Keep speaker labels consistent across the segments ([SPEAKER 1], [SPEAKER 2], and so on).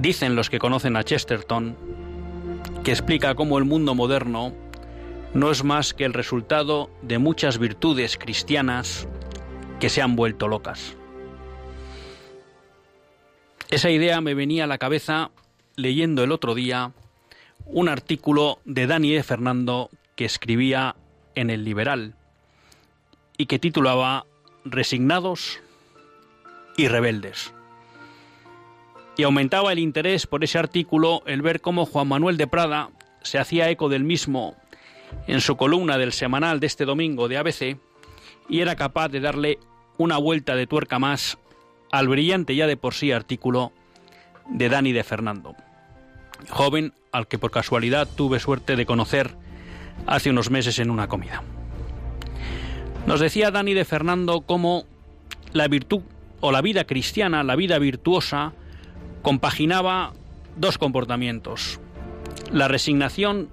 [SPEAKER 1] Dicen los que conocen a Chesterton que explica cómo el mundo moderno no es más que el resultado de muchas virtudes cristianas que se han vuelto locas. Esa idea me venía a la cabeza leyendo el otro día un artículo de Dani de Fernando que escribía en El Liberal y que titulaba Resignados y rebeldes y aumentaba el interés por ese artículo el ver cómo Juan Manuel de Prada se hacía eco del mismo en su columna del semanal de este domingo de ABC y era capaz de darle una vuelta de tuerca más al brillante ya de por sí artículo de Dani de Fernando, joven al que por casualidad tuve suerte de conocer hace unos meses en una comida. Nos decía Dani de Fernando cómo la virtud o la vida cristiana, la vida virtuosa, compaginaba dos comportamientos, la resignación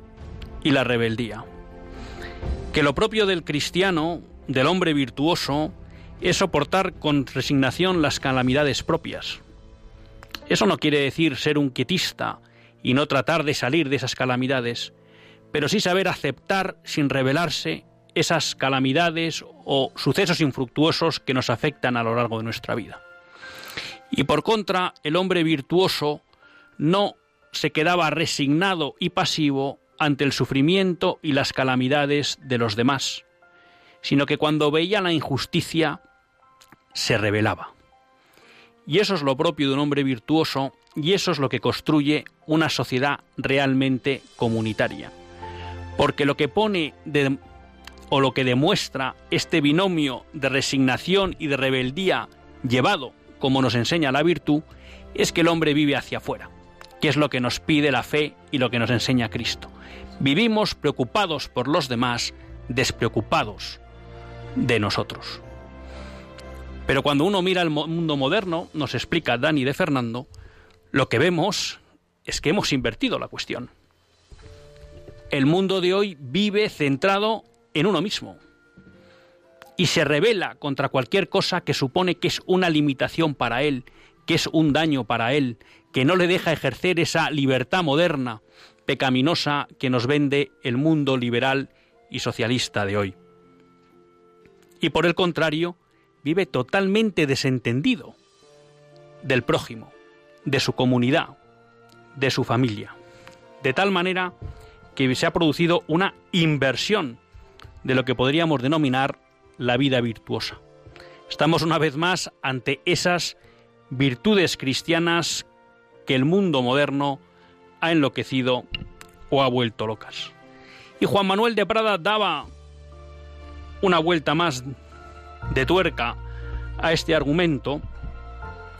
[SPEAKER 1] y la rebeldía. Que lo propio del cristiano, del hombre virtuoso, es soportar con resignación las calamidades propias. Eso no quiere decir ser un quietista y no tratar de salir de esas calamidades, pero sí saber aceptar sin rebelarse esas calamidades o sucesos infructuosos que nos afectan a lo largo de nuestra vida. Y por contra, el hombre virtuoso no se quedaba resignado y pasivo ante el sufrimiento y las calamidades de los demás, sino que cuando veía la injusticia se rebelaba. Y eso es lo propio de un hombre virtuoso y eso es lo que construye una sociedad realmente comunitaria. Porque lo que pone o lo que demuestra este binomio de resignación y de rebeldía llevado como nos enseña la virtud, es que el hombre vive hacia afuera, que es lo que nos pide la fe y lo que nos enseña Cristo. Vivimos preocupados por los demás, despreocupados de nosotros. Pero cuando uno mira el mundo moderno, nos explica Dani de Fernando, lo que vemos es que hemos invertido la cuestión. El mundo de hoy vive centrado en uno mismo, y se revela contra cualquier cosa que supone que es una limitación para él, que es un daño para él, que no le deja ejercer esa libertad moderna, pecaminosa que nos vende el mundo liberal y socialista de hoy. Y por el contrario, vive totalmente desentendido del prójimo, de su comunidad, de su familia. De tal manera que se ha producido una inversión de lo que podríamos denominar la vida virtuosa. Estamos una vez más ante esas virtudes cristianas que el mundo moderno ha enloquecido o ha vuelto locas. Y Juan Manuel de Prada daba una vuelta más de tuerca a este argumento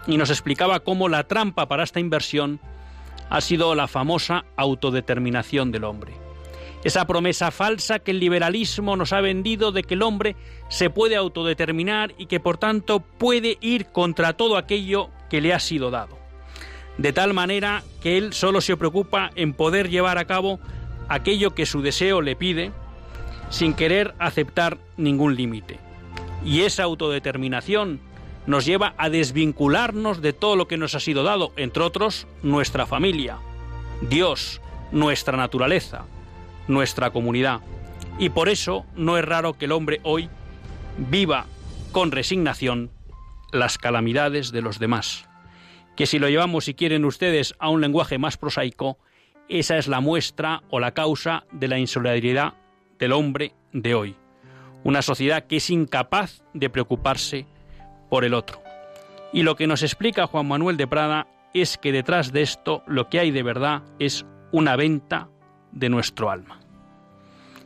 [SPEAKER 1] y nos explicaba cómo la trampa para esta inversión ha sido la famosa autodeterminación del hombre esa promesa falsa que el liberalismo nos ha vendido de que el hombre se puede autodeterminar y que por tanto puede ir contra todo aquello que le ha sido dado. De tal manera que él solo se preocupa en poder llevar a cabo aquello que su deseo le pide sin querer aceptar ningún límite. Y esa autodeterminación nos lleva a desvincularnos de todo lo que nos ha sido dado, entre otros nuestra familia, Dios, nuestra naturaleza, nuestra comunidad. Y por eso no es raro que el hombre hoy viva con resignación las calamidades de los demás. Que si lo llevamos, si quieren ustedes, a un lenguaje más prosaico, esa es la muestra o la causa de la insolidaridad del hombre de hoy. Una sociedad que es incapaz de preocuparse por el otro. Y lo que nos explica Juan Manuel de Prada es que detrás de esto lo que hay de verdad es una venta de nuestro alma.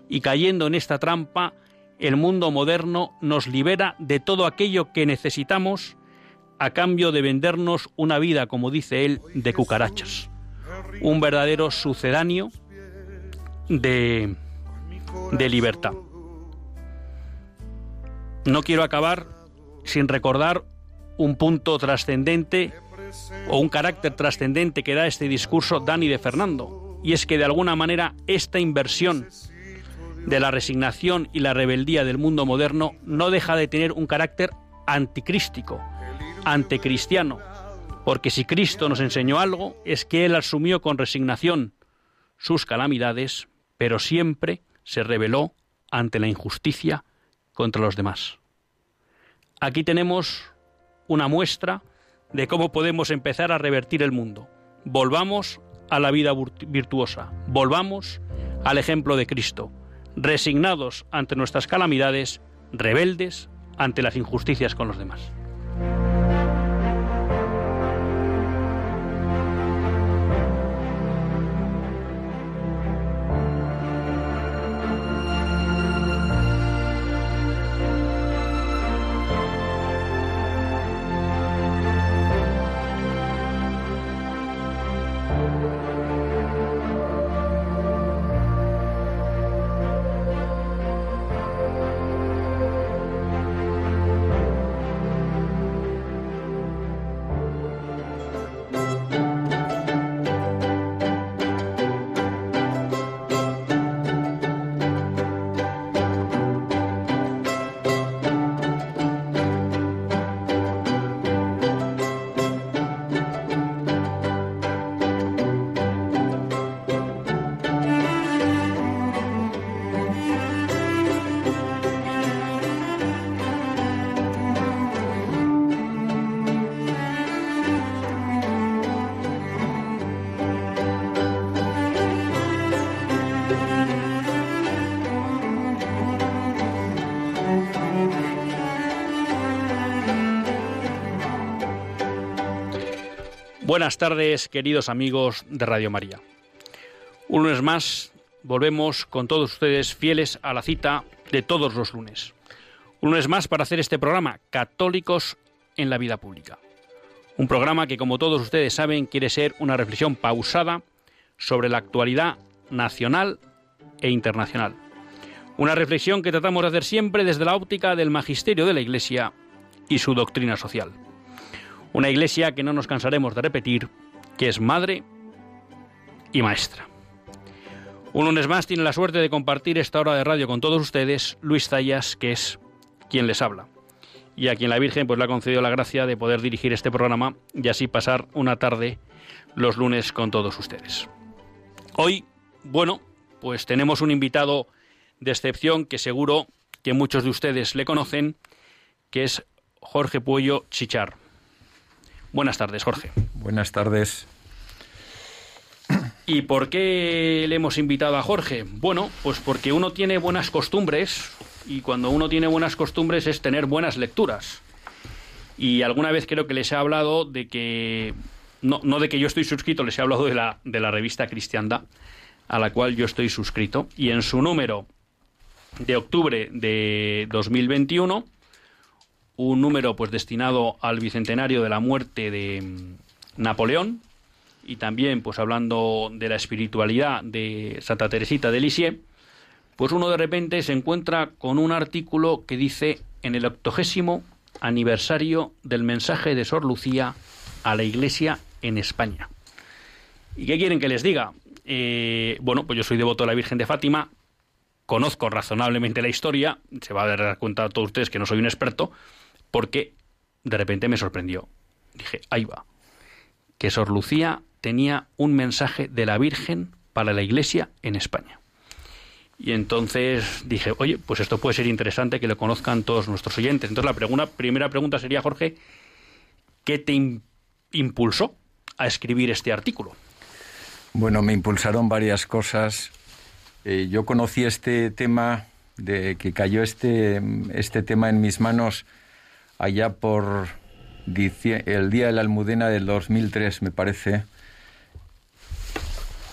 [SPEAKER 1] Y cayendo en esta trampa, el mundo moderno nos libera de todo aquello que necesitamos a cambio de vendernos una vida, como dice él, de cucarachas. Un verdadero sucedáneo de, de libertad. No quiero acabar sin recordar un punto trascendente o un carácter trascendente que da este discurso Dani de Fernando, y es que de alguna manera esta inversión de la resignación y la rebeldía del mundo moderno no deja de tener un carácter anticrístico, anticristiano, porque si Cristo nos enseñó algo es que Él asumió con resignación sus calamidades, pero siempre se rebeló ante la injusticia contra los demás. Aquí tenemos una muestra de cómo podemos empezar a revertir el mundo. Volvamos a la vida virtuosa, volvamos al ejemplo de Cristo, resignados ante nuestras calamidades, rebeldes ante las injusticias con los demás. Buenas tardes, queridos amigos de Radio María. Un lunes más volvemos con todos ustedes fieles a la cita de todos los lunes. Un lunes más para hacer este programa, Católicos en la Vida Pública. Un programa que, como todos ustedes saben, quiere ser una reflexión pausada sobre la actualidad nacional e internacional. Una reflexión que tratamos de hacer siempre desde la óptica del magisterio de la Iglesia y su doctrina social. Una iglesia que no nos cansaremos de repetir, que es madre y maestra. Un lunes más tiene la suerte de compartir esta hora de radio con todos ustedes Luis Zayas, que es quien les habla. Y a quien la Virgen pues le ha concedido la gracia de poder dirigir este programa y así pasar una tarde los lunes con todos ustedes. Hoy, bueno, pues tenemos un invitado de excepción que seguro que muchos de ustedes le conocen, que es Jorge Puello Chichar. Buenas tardes, Jorge.
[SPEAKER 2] Buenas tardes.
[SPEAKER 1] ¿Y por qué le hemos invitado a Jorge? Bueno, pues porque uno tiene buenas costumbres y cuando uno tiene buenas costumbres es tener buenas lecturas. Y alguna vez creo que les he hablado de que, no, no de que yo estoy suscrito, les he hablado de la, de la revista Cristianda, a la cual yo estoy suscrito. Y en su número de octubre de 2021 un número pues destinado al bicentenario de la muerte de mm, Napoleón y también pues hablando de la espiritualidad de Santa Teresita de Lisieux, pues uno de repente se encuentra con un artículo que dice en el octogésimo aniversario del mensaje de Sor Lucía a la Iglesia en España. ¿Y qué quieren que les diga? Eh, bueno, pues yo soy devoto de la Virgen de Fátima, conozco razonablemente la historia, se va a dar cuenta a todos ustedes que no soy un experto, porque de repente me sorprendió. Dije, ahí va, que Sor Lucía tenía un mensaje de la Virgen para la Iglesia en España. Y entonces dije, oye, pues esto puede ser interesante que lo conozcan todos nuestros oyentes. Entonces la primera pregunta sería, Jorge, ¿qué te impulsó a escribir este artículo?
[SPEAKER 2] Bueno, me impulsaron varias cosas. Eh, yo conocí este tema, de que cayó este, este tema en mis manos allá por el día de la Almudena del 2003, me parece.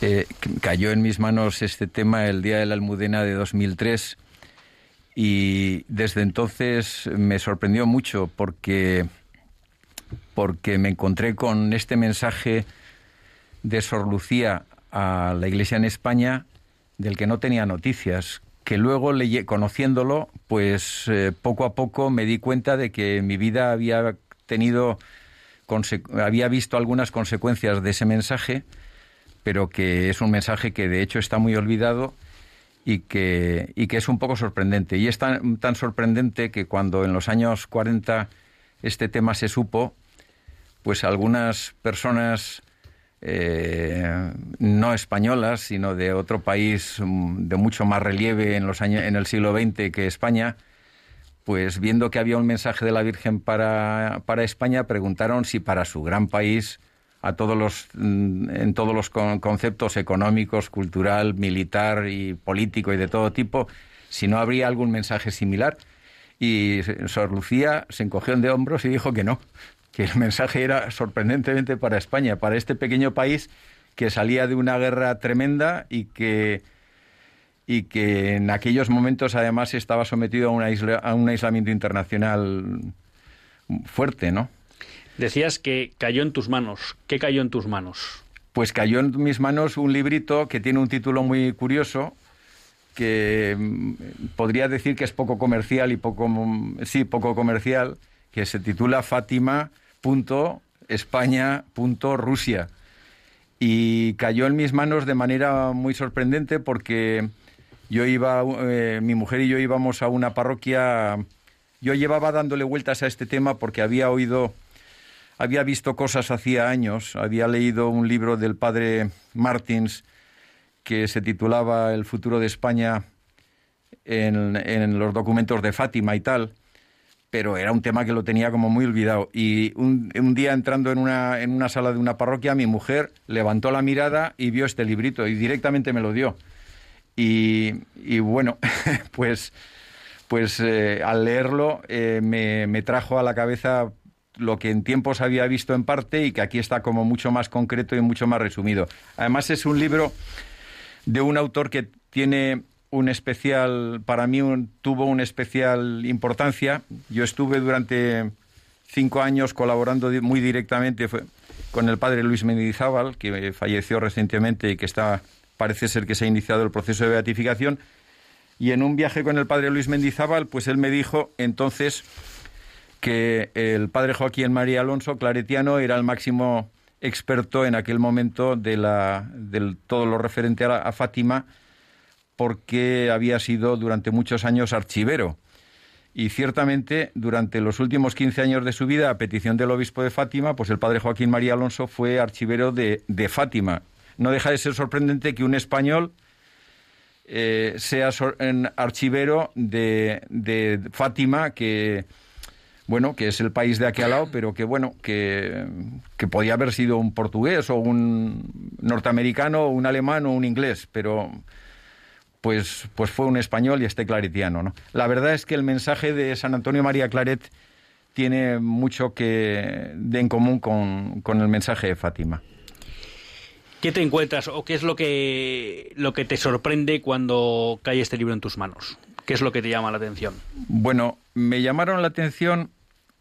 [SPEAKER 2] Eh, cayó en mis manos este tema el día de la Almudena de 2003 y desde entonces me sorprendió mucho porque, porque me encontré con este mensaje de Sor Lucía a la Iglesia en España del que no tenía noticias, que luego conociéndolo, pues eh, poco a poco me di cuenta de que mi vida había tenido había visto algunas consecuencias de ese mensaje pero que es un mensaje que de hecho está muy olvidado y que, y que es un poco sorprendente. Y es tan, tan sorprendente que cuando en los años 40 este tema se supo, pues algunas personas eh, no españolas, sino de otro país mm, de mucho más relieve en, los años, en el siglo XX que España, pues viendo que había un mensaje de la Virgen para, para España, preguntaron si para su gran país a todos los, mm, en todos los conceptos económicos, cultural, militar y político y de todo tipo, si no habría algún mensaje similar. Y Sor Lucía se encogió de hombros y dijo que no, que el mensaje era sorprendentemente para España, para este pequeño país que salía de una guerra tremenda y que, y que en aquellos momentos además estaba sometido a, una a un aislamiento internacional fuerte, ¿no?
[SPEAKER 1] Decías que cayó en tus manos. ¿Qué cayó en tus manos?
[SPEAKER 2] Pues cayó en mis manos un librito que tiene un título muy curioso, que mm, podría decir que es poco comercial y poco mm, sí poco comercial, que se titula Fátima.España.Rusia. Y cayó en mis manos de manera muy sorprendente porque yo iba, eh, mi mujer y yo íbamos a una parroquia. Yo llevaba dándole vueltas a este tema porque había oído había visto cosas hacía años, había leído un libro del padre Martins que se titulaba El futuro de España en, los documentos de Fátima y tal, pero era un tema que lo tenía como muy olvidado. Y un, día entrando en una, en una sala de una parroquia, mi mujer levantó la mirada y vio este librito y directamente me lo dio. Y, bueno, pues, pues eh, al leerlo eh, me, me, trajo a la cabeza lo que en tiempos había visto en parte y que aquí está como mucho más concreto y mucho más resumido. Además es un libro de un autor que tiene un especial, para mí tuvo una especial importancia. Yo estuve durante cinco años colaborando muy directamente con el padre Luis Mendizábal, que falleció recientemente y que está, parece ser que se ha iniciado el proceso de beatificación. Y en un viaje con el padre Luis Mendizábal, pues él me dijo entonces que el padre Joaquín María Alonso Claretiano era el máximo experto en aquel momento de, la, todo lo referente a, Fátima, porque había sido durante muchos años archivero. Y ciertamente, durante los últimos 15 años de su vida, a petición del obispo de Fátima, pues el padre Joaquín María Alonso fue archivero de, Fátima. No deja de ser sorprendente que un español eh, sea archivero de, de Fátima, que bueno, que es el país de aquí al lado, pero que bueno, que, que podía haber sido un portugués o un norteamericano o un alemán o un inglés, pero pues, pues fue un español y este claretiano. ¿no? La verdad es que el mensaje de San Antonio María Claret tiene mucho que de en común con, con el mensaje de Fátima.
[SPEAKER 1] ¿Qué te encuentras o qué es lo que, lo que te sorprende cuando cae este libro en tus manos? ¿Qué es lo que te llama la atención?
[SPEAKER 2] Bueno, me llamaron la atención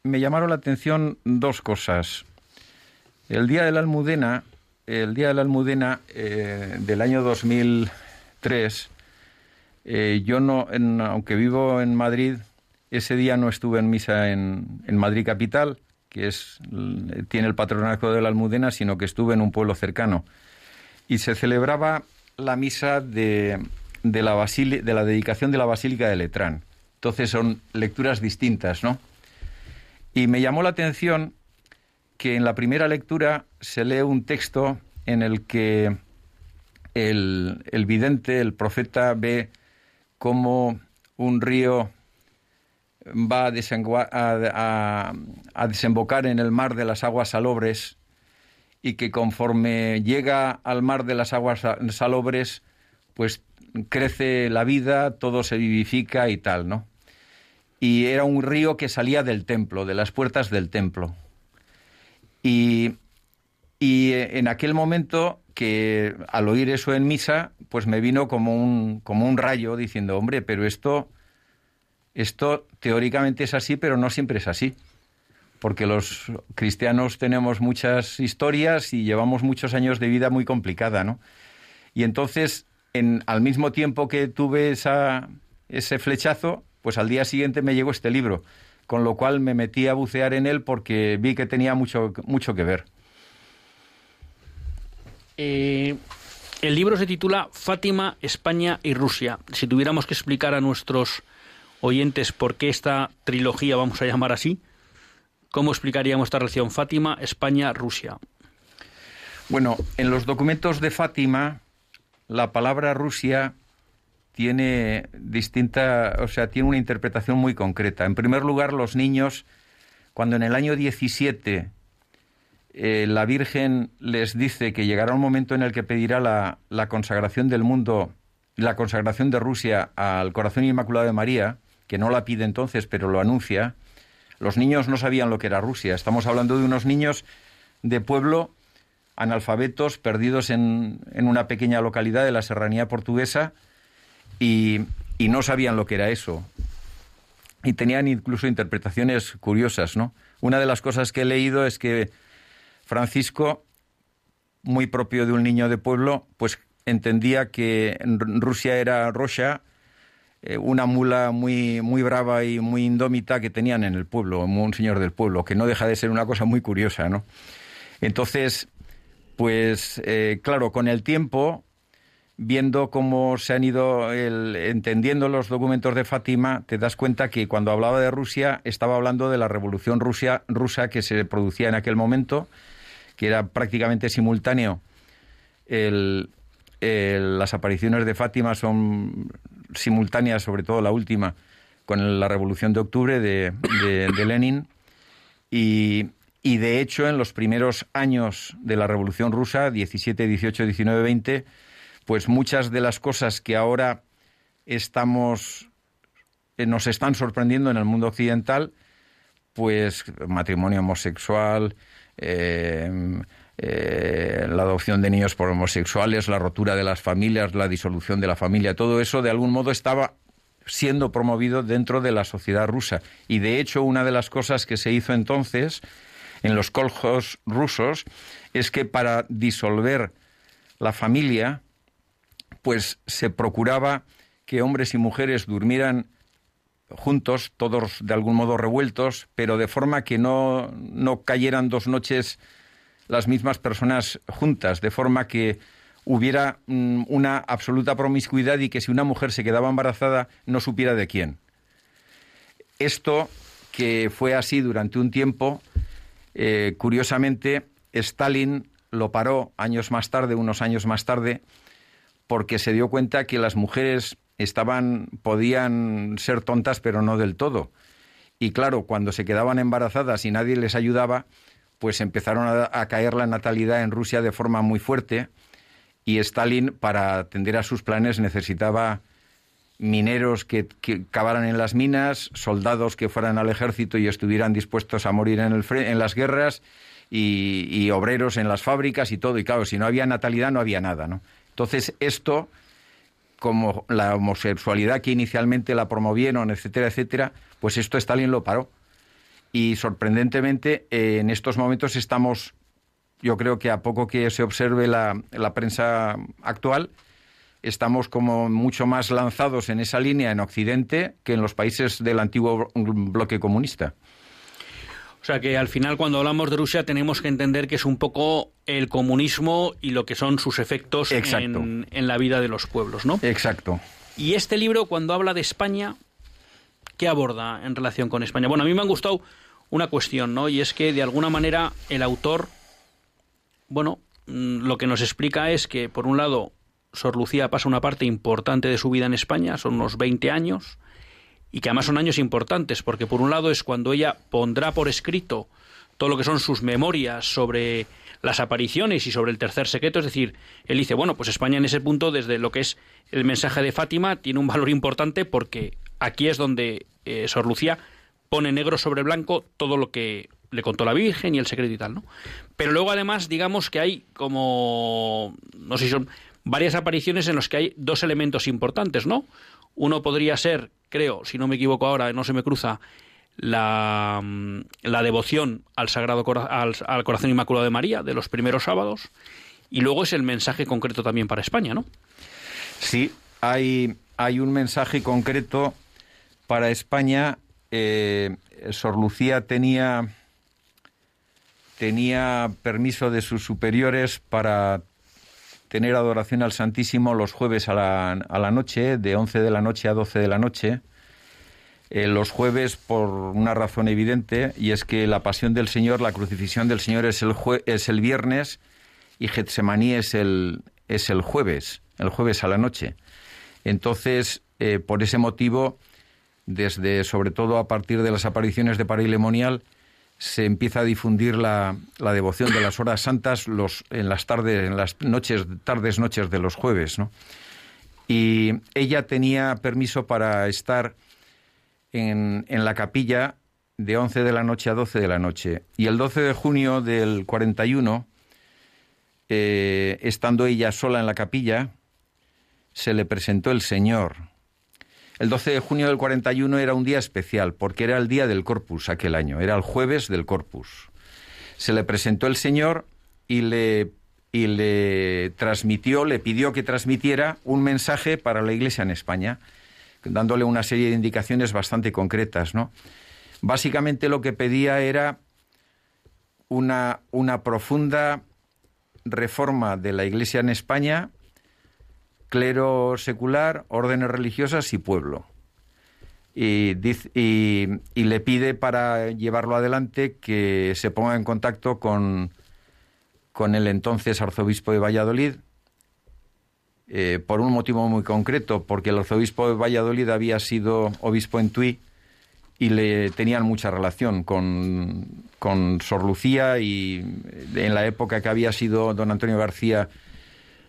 [SPEAKER 2] me llamaron la atención dos cosas. El día de la Almudena, el día de la Almudena eh, del año 2003, eh, yo no, aunque vivo en Madrid, ese día no estuve en misa en, Madrid capital, que es tiene el patronato de la Almudena, sino que estuve en un pueblo cercano y se celebraba la misa de, de la de la dedicación de la Basílica de Letrán. Entonces son lecturas distintas, ¿no? Y me llamó la atención que en la primera lectura se lee un texto en el que el, el vidente, el profeta, ve cómo un río va a, a, desembocar en el mar de las aguas salobres y que conforme llega al mar de las aguas salobres, pues crece la vida, todo se vivifica y tal, ¿no? Y era un río que salía del templo, de las puertas del templo. Y, y en aquel momento que al oír eso en misa, pues me vino como un, como un rayo diciendo, hombre, pero esto esto teóricamente es así, pero no siempre es así. Porque los cristianos tenemos muchas historias y llevamos muchos años de vida muy complicada, ¿no? Y entonces, en, al mismo tiempo que tuve ese flechazo, pues al día siguiente me llegó este libro, con lo cual me metí a bucear en él porque vi que tenía mucho, mucho que ver.
[SPEAKER 1] Eh, el libro se titula Fátima, España y Rusia. Si tuviéramos que explicar a nuestros oyentes por qué esta trilogía vamos a llamar así. ¿Cómo explicaríamos esta relación Fátima, España, Rusia?
[SPEAKER 2] Bueno, en los documentos de Fátima, la palabra Rusia tiene distinta, o sea, tiene una interpretación muy concreta. En primer lugar, los niños, cuando en el año 17 eh, la Virgen les dice que llegará un momento en el que pedirá la, consagración del mundo, la consagración de Rusia al corazón inmaculado de María, que no la pide entonces, pero lo anuncia, los niños no sabían lo que era Rusia. Estamos hablando de unos niños de pueblo analfabetos, perdidos en, en una pequeña localidad de la serranía portuguesa y, y, no sabían lo que era eso. Y tenían incluso interpretaciones curiosas, ¿no? Una de las cosas que he leído es que Francisco, muy propio de un niño de pueblo, pues entendía que Rusia era Rocha eh, una mula muy, muy brava y muy indómita que tenían en el pueblo, un señor del pueblo, que no deja de ser una cosa muy curiosa, ¿no? Entonces, pues eh, claro, con el tiempo, viendo cómo se han ido entendiendo los documentos de Fátima, te das cuenta que cuando hablaba de Rusia estaba hablando de la revolución rusa, rusa que se producía en aquel momento, que era prácticamente simultáneo. las apariciones de Fátima son simultánea, sobre todo la última, con la Revolución de Octubre de, Lenin. Y, y, de hecho, en los primeros años de la Revolución Rusa, 17, 18, 19, 20, pues muchas de las cosas que ahora estamos eh, nos están sorprendiendo en el mundo occidental, pues matrimonio homosexual, eh, eh, la adopción de niños por homosexuales, la rotura de las familias, la disolución de la familia, todo eso de algún modo estaba siendo promovido dentro de la sociedad rusa. Y de hecho, una de las cosas que se hizo entonces en los coljos rusos es que para disolver la familia, pues se procuraba que hombres y mujeres durmieran juntos, todos de algún modo revueltos, pero de forma que no, no cayeran dos noches las mismas personas juntas, de forma que hubiera mm, una absoluta promiscuidad y que si una mujer se quedaba embarazada no supiera de quién. Esto, que fue así durante un tiempo, eh, curiosamente, Stalin lo paró años más tarde, unos años más tarde, porque se dio cuenta que las mujeres estaban, podían ser tontas, pero no del todo. Y claro, cuando se quedaban embarazadas y nadie les ayudaba, pues empezaron a, caer la natalidad en Rusia de forma muy fuerte y Stalin, para atender a sus planes, necesitaba mineros que, cavaran en las minas, soldados que fueran al ejército y estuvieran dispuestos a morir en, el, en las guerras y, obreros en las fábricas y todo. Y claro, si no había natalidad no había nada, ¿no? Entonces esto, como la homosexualidad que inicialmente la promovieron, etcétera, etcétera, pues esto Stalin lo paró y sorprendentemente eh, en estos momentos estamos, yo creo que a poco que se observe la, la prensa actual, estamos como mucho más lanzados en esa línea en Occidente que en los países del antiguo bloque comunista.
[SPEAKER 1] O sea que al final cuando hablamos de Rusia tenemos que entender que es un poco el comunismo y lo que son sus efectos en, en, la vida de los pueblos, ¿no?
[SPEAKER 2] Exacto.
[SPEAKER 1] Y este libro cuando habla de España, ¿qué aborda en relación con España? Bueno, a mí me han gustado una cuestión, ¿no? Y es que de alguna manera el autor, bueno, mm, lo que nos explica es que por un lado Sor Lucía pasa una parte importante de su vida en España, son unos 20 años, y que además son años importantes, porque por un lado es cuando ella pondrá por escrito todo lo que son sus memorias sobre las apariciones y sobre el tercer secreto, es decir, él dice, bueno, pues España en ese punto, desde lo que es el mensaje de Fátima, tiene un valor importante porque aquí es donde eh, Sor Lucía pone negro sobre blanco todo lo que le contó la Virgen y el secreto y tal, ¿no? Pero luego además, digamos que hay como, no sé si son varias apariciones en las que hay dos elementos importantes, ¿no? Uno podría ser, creo, si no me equivoco ahora, no se me cruza, la, mm, devoción al Sagrado al, Corazón Inmaculado de María de los primeros sábados, y luego es el mensaje concreto también para España, ¿no?
[SPEAKER 2] Sí, hay, hay un mensaje concreto para España. Eh, Sor Lucía tenía, tenía permiso de sus superiores para tener adoración al Santísimo los jueves a la, a la noche, de 11 de la noche a 12 de la noche. Eh, los jueves por una razón evidente, y es que la pasión del Señor, la crucifixión del Señor es el, es el viernes y Getsemaní es el, es el jueves, el jueves a la noche. Entonces, eh, por ese motivo, desde, sobre todo a partir de las apariciones de Parilemonial, se empieza a difundir la, la, devoción de las horas santas los, en las tardes, en las noches, tardes, noches de los jueves, ¿no? Y ella tenía permiso para estar en, en, la capilla de 11 de la noche a 12 de la noche. Y el 12 de junio del 41, eh, estando ella sola en la capilla, se le presentó el Señor. El 12 de junio del 41 era un día especial, porque era el día del Corpus aquel año, era el jueves del Corpus. Se le presentó el Señor y le, y le transmitió, le pidió que transmitiera un mensaje para la Iglesia en España, dándole una serie de indicaciones bastante concretas, ¿no? Básicamente lo que pedía era una, una profunda reforma de la Iglesia en España clero secular, órdenes religiosas y pueblo. Y, le pide para llevarlo adelante que se ponga en contacto con, con el entonces arzobispo de Valladolid, eh, por un motivo muy concreto, porque el arzobispo de Valladolid había sido obispo en Tui y le tenían mucha relación con, con Sor Lucía y en la época que había sido don Antonio García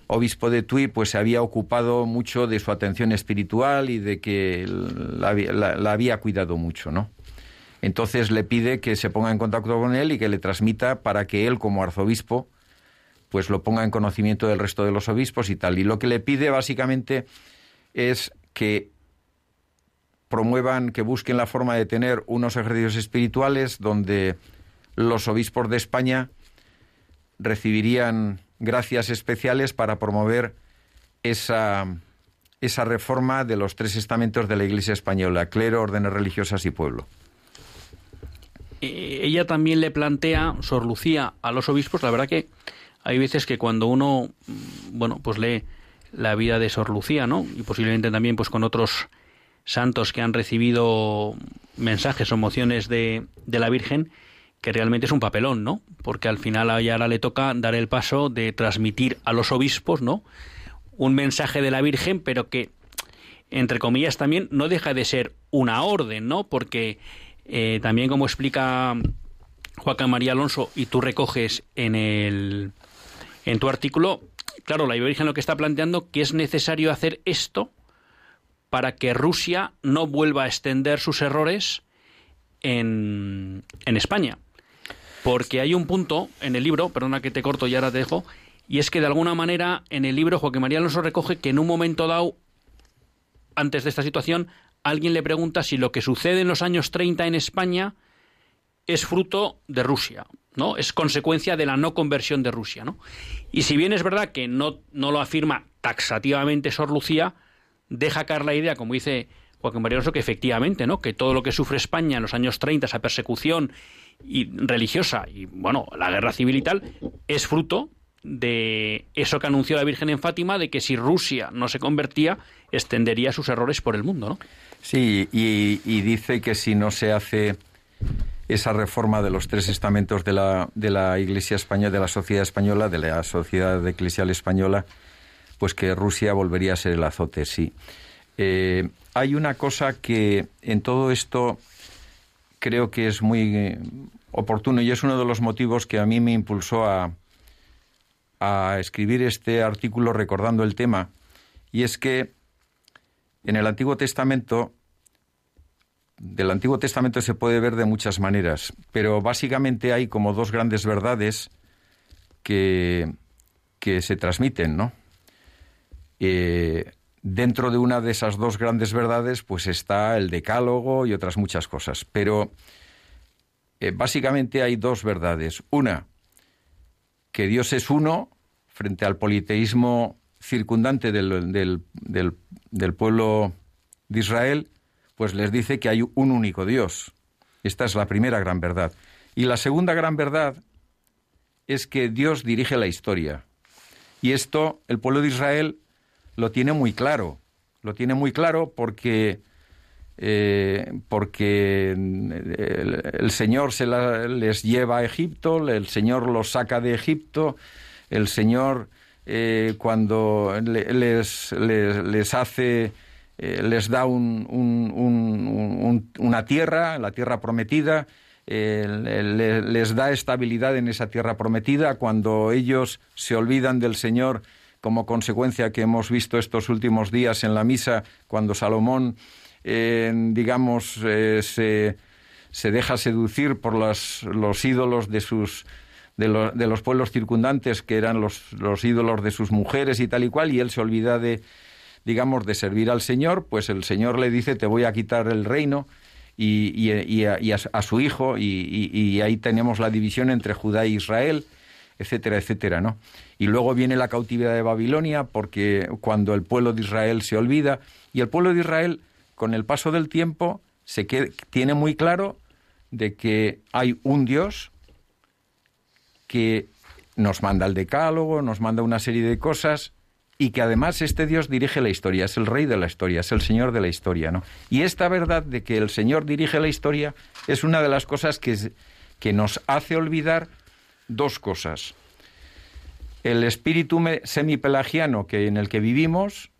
[SPEAKER 2] obispo de Tui pues se había ocupado mucho de su atención espiritual y de que la, había cuidado mucho, ¿no? Entonces le pide que se ponga en contacto con él y que le transmita para que él como arzobispo pues lo ponga en conocimiento del resto de los obispos y tal. Y lo que le pide básicamente es que promuevan, que busquen la forma de tener unos ejercicios espirituales donde los obispos de España recibirían gracias especiales para promover esa, esa reforma de los tres estamentos de la Iglesia española, clero, órdenes religiosas y pueblo.
[SPEAKER 1] Eh, ella también le plantea, Sor Lucía, a los obispos, la verdad que hay veces que cuando uno, mm, bueno, pues lee la vida de Sor Lucía, ¿no? Y posiblemente también pues con otros santos que han recibido mensajes o mociones de, de la Virgen, que realmente es un papelón, ¿no? Porque al final a ella le toca dar el paso de transmitir a los obispos, ¿no? Un mensaje de la Virgen, pero que, entre comillas, también no deja de ser una orden, ¿no? Porque eh, también, como explica Joaquín María Alonso, y tú recoges en, el, en tu artículo, claro, la Virgen lo que está planteando que es necesario hacer esto para que Rusia no vuelva a extender sus errores en, en España. Porque hay un punto en el libro, perdona que te corto y ahora te dejo, y es que de alguna manera en el libro Joaquín María Alonso recoge que en un momento dado, antes de esta situación, alguien le pregunta si lo que sucede en los años 30 en España es fruto de Rusia, ¿no? Es consecuencia de la no conversión de Rusia, ¿no? Y si bien es verdad que no, no lo afirma taxativamente Sor Lucía, deja caer la idea, como dice Joaquín María Alonso, que efectivamente, ¿no? Que todo lo que sufre España en los años 30, esa persecución y religiosa y bueno, la guerra civil y tal, es fruto de eso que anunció la Virgen en Fátima, de que si Rusia no se convertía, extendería sus errores por el mundo, ¿no?
[SPEAKER 2] Sí, y, dice que si no se hace esa reforma de los tres estamentos de la, de la Iglesia española, de la sociedad española, de la sociedad eclesial española, pues que Rusia volvería a ser el azote, sí. Eh, hay una cosa que en todo esto creo que es muy eh, oportuno y es uno de los motivos que a mí me impulsó a, a escribir este artículo recordando el tema, y es que en el Antiguo Testamento, del Antiguo Testamento se puede ver de muchas maneras, pero básicamente hay como dos grandes verdades que, que se transmiten, ¿no? Eh, dentro de una de esas dos grandes verdades, pues está el decálogo y otras muchas cosas. Pero eh, básicamente hay dos verdades. Una, que Dios es uno frente al politeísmo circundante del, pueblo de Israel, pues les dice que hay un único Dios. Esta es la primera gran verdad. Y la segunda gran verdad es que Dios dirige la historia. Y esto el pueblo de Israel lo tiene muy claro. Lo tiene muy claro porque, eh, porque el, Señor se les lleva a Egipto, el Señor los saca de Egipto, el Señor eh, cuando les, les, hace, eh, les da un, una tierra, la tierra prometida, les da estabilidad en esa tierra prometida, cuando ellos se olvidan del Señor, como consecuencia que hemos visto estos últimos días en la misa, cuando Salomón, eh, digamos, eh, se, deja seducir por los, los ídolos de sus de, de, los pueblos circundantes que eran los, los ídolos de sus mujeres y tal y cual, y él se olvida de, digamos, de servir al Señor, pues el Señor le dice, te voy a quitar el reino y, a, a, su hijo, y, ahí tenemos la división entre Judá e Israel, etcétera, etcétera, ¿no? Y luego viene la cautividad de Babilonia, porque cuando el pueblo de Israel se olvida, y el pueblo de Israel, con el paso del tiempo, se tiene muy claro de que hay un Dios que nos manda el decálogo, nos manda una serie de cosas, y que además este Dios dirige la historia, es el rey de la historia, es el Señor de la historia, ¿no? Y esta verdad de que el Señor dirige la historia es una de las cosas que, que nos hace olvidar dos cosas el espíritu semipelagiano que, en el que vivimos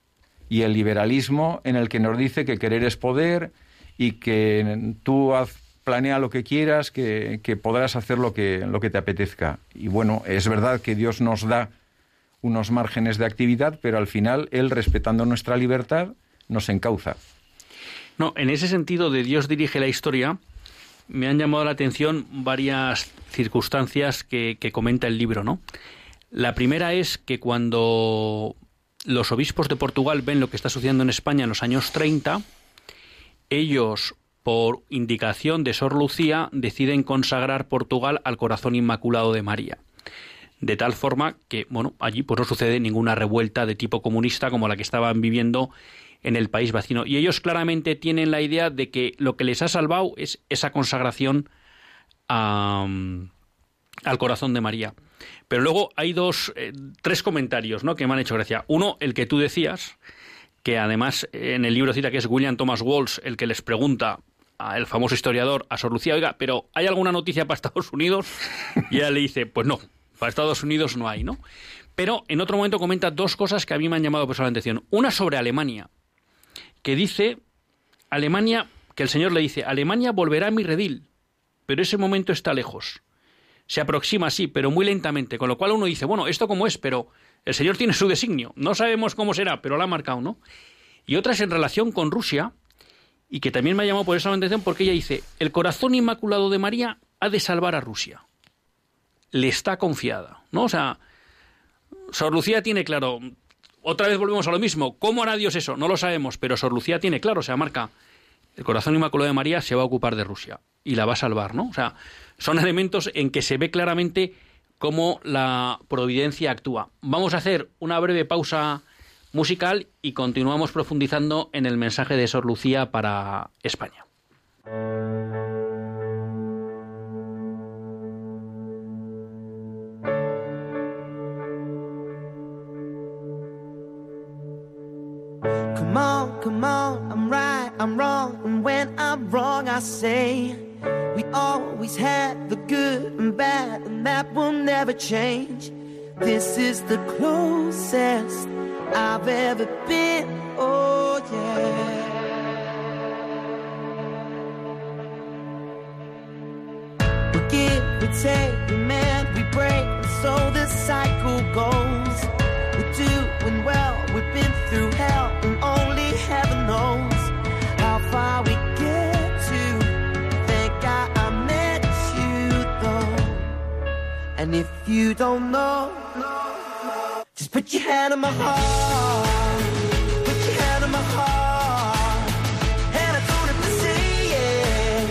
[SPEAKER 2] y el liberalismo en el que nos dice que querer es poder y que tú haz, planea lo que quieras, que, podrás hacer lo que, lo que te apetezca. Y bueno, es verdad que Dios nos da unos márgenes de actividad, pero al final Él, respetando nuestra libertad, nos encauza.
[SPEAKER 1] No, en ese sentido de Dios dirige la historia, me han llamado la atención varias circunstancias que, que comenta el libro, ¿no? La primera es que cuando los obispos de Portugal ven lo que está sucediendo en España en los años 30, ellos, por indicación de Sor Lucía, deciden consagrar Portugal al corazón inmaculado de María. De tal forma que, bueno, allí pues no sucede ninguna revuelta de tipo comunista como la que estaban viviendo en el país vecino. Y ellos claramente tienen la idea de que lo que les ha salvado es esa consagración al corazón de María. Pero luego hay dos, eh, tres comentarios ¿no? que me han hecho gracia. Uno, el que tú decías, que además en el libro cita que es William Thomas Walsh el que les pregunta al famoso historiador, a Sor Lucía, oiga, pero ¿hay alguna noticia para Estados Unidos? Y ella le dice, pues no, para Estados Unidos no hay, ¿no? Pero en otro momento comenta dos cosas que a mí me han llamado personalmente la atención. Una sobre Alemania, que dice, Alemania, que el Señor le dice, Alemania volverá a mi redil, pero ese momento está lejos se aproxima así, pero muy lentamente, con lo cual uno dice, bueno, esto como es, pero el Señor tiene su designio, no sabemos cómo será, pero lo ha marcado, ¿no? Y otra es en relación con Rusia, y que también me ha llamado por esa atención porque ella dice, el corazón inmaculado de María ha de salvar a Rusia. Le está confiada, ¿no? O sea, Sor Lucía tiene claro, otra vez volvemos a lo mismo, ¿cómo hará Dios eso? No lo sabemos, pero Sor Lucía tiene claro, o sea, marca, el corazón inmaculado de María se va a ocupar de Rusia y la va a salvar, ¿no? O sea, son elementos en que se ve claramente cómo la providencia actúa. Vamos a hacer una breve pausa musical y continuamos profundizando en el mensaje de Sor Lucía para España. Come on, I'm right, I'm wrong, and when I'm wrong I say
[SPEAKER 3] We always had the good and bad, and that will never change. This is the closest I've ever been. Oh, yeah. We give, we take, we mend, we break, and so this cycle goes. We're doing well, we've been through hell, And if you don't know, just put your hand on my heart. Put your hand on my heart. And I to.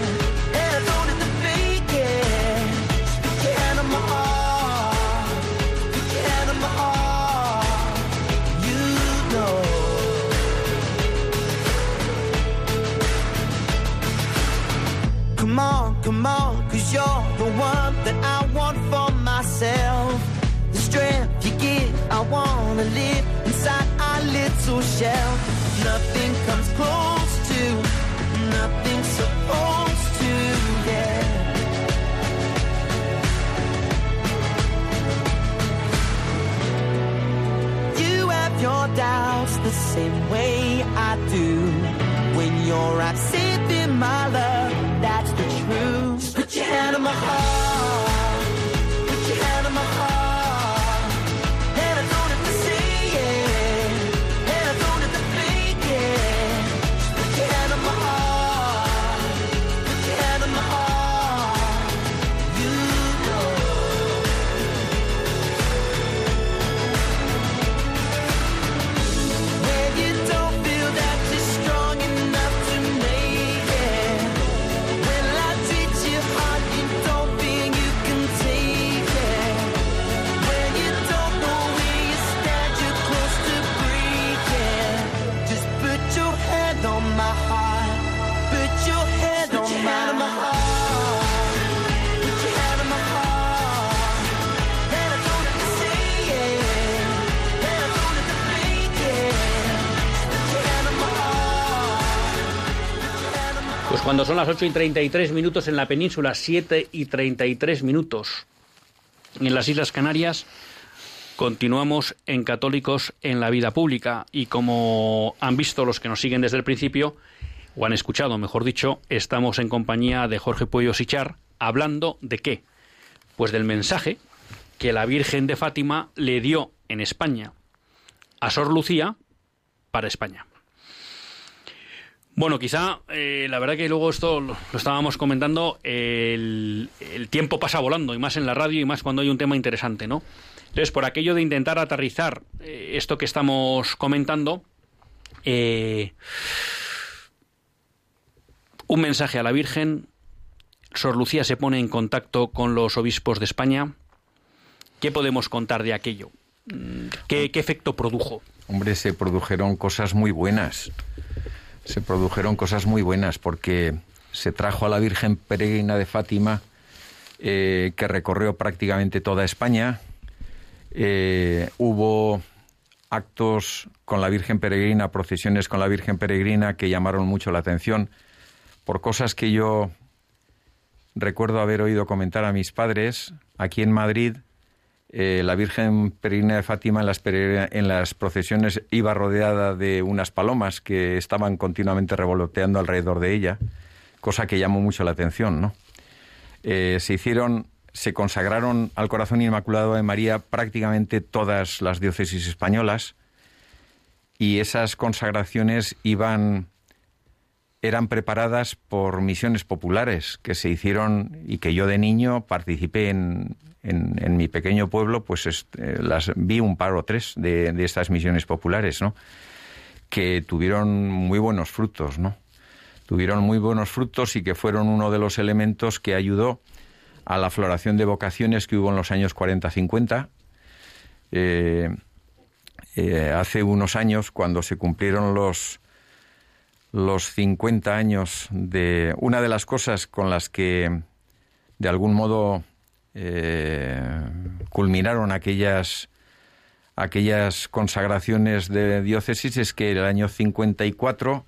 [SPEAKER 3] And I to fake it. Just put your hand on my heart. Put your hand on my heart. You know. Come on, come on, cause you're the one that I. The strength you give, I wanna live inside our little shell. Nothing comes close to, nothing supposed to, yeah. You have your doubts the same way I do. When you're absent in my love,
[SPEAKER 1] cuando son las 8 y 33 minutos en la península, 7 y 33 minutos en las Islas Canarias, continuamos en Católicos en la vida pública. Y como han visto los que nos siguen desde el principio, o han escuchado, mejor dicho, estamos en compañía de Jorge Puello Sichar, hablando de qué? Pues del mensaje que la Virgen de Fátima le dio en España a Sor Lucía para España. Bueno, quizá, eh, la verdad que luego esto lo, estábamos comentando, el, el tiempo pasa volando, y más en la radio, y más cuando hay un tema interesante, ¿no? Entonces, por aquello de intentar aterrizar eh, esto que estamos comentando, eh, un mensaje a la Virgen, Sor Lucía se pone en contacto con los obispos de España. ¿Qué podemos contar de aquello? Mm, ¿Qué, qué efecto produjo?
[SPEAKER 2] Hombre, se produjeron cosas muy buenas. Se produjeron cosas muy buenas porque se trajo a la Virgen Peregrina de Fátima, eh, que recorrió prácticamente toda España. Eh, hubo actos con la Virgen Peregrina, procesiones con la Virgen Peregrina que llamaron mucho la atención por cosas que yo recuerdo haber oído comentar a mis padres aquí en Madrid. Eh, la Virgen Peregrina de Fátima en las, procesiones iba rodeada de unas palomas que estaban continuamente revoloteando alrededor de ella, cosa que llamó mucho la atención, ¿no? Eh, se hicieron, se consagraron al corazón inmaculado de María prácticamente todas las diócesis españolas y esas consagraciones iban eran preparadas por misiones populares que se hicieron y que yo de niño participé en, en, mi pequeño pueblo, pues este, las vi un par o tres de, de estas misiones populares, ¿no? Que tuvieron muy buenos frutos, ¿no? Tuvieron muy buenos frutos y que fueron uno de los elementos que ayudó a la floración de vocaciones que hubo en los años 40-50. Eh, eh, hace unos años, cuando se cumplieron los, los 50 años de una de las cosas con las que de algún modo eh, culminaron aquellas aquellas consagraciones de diócesis es que el año 54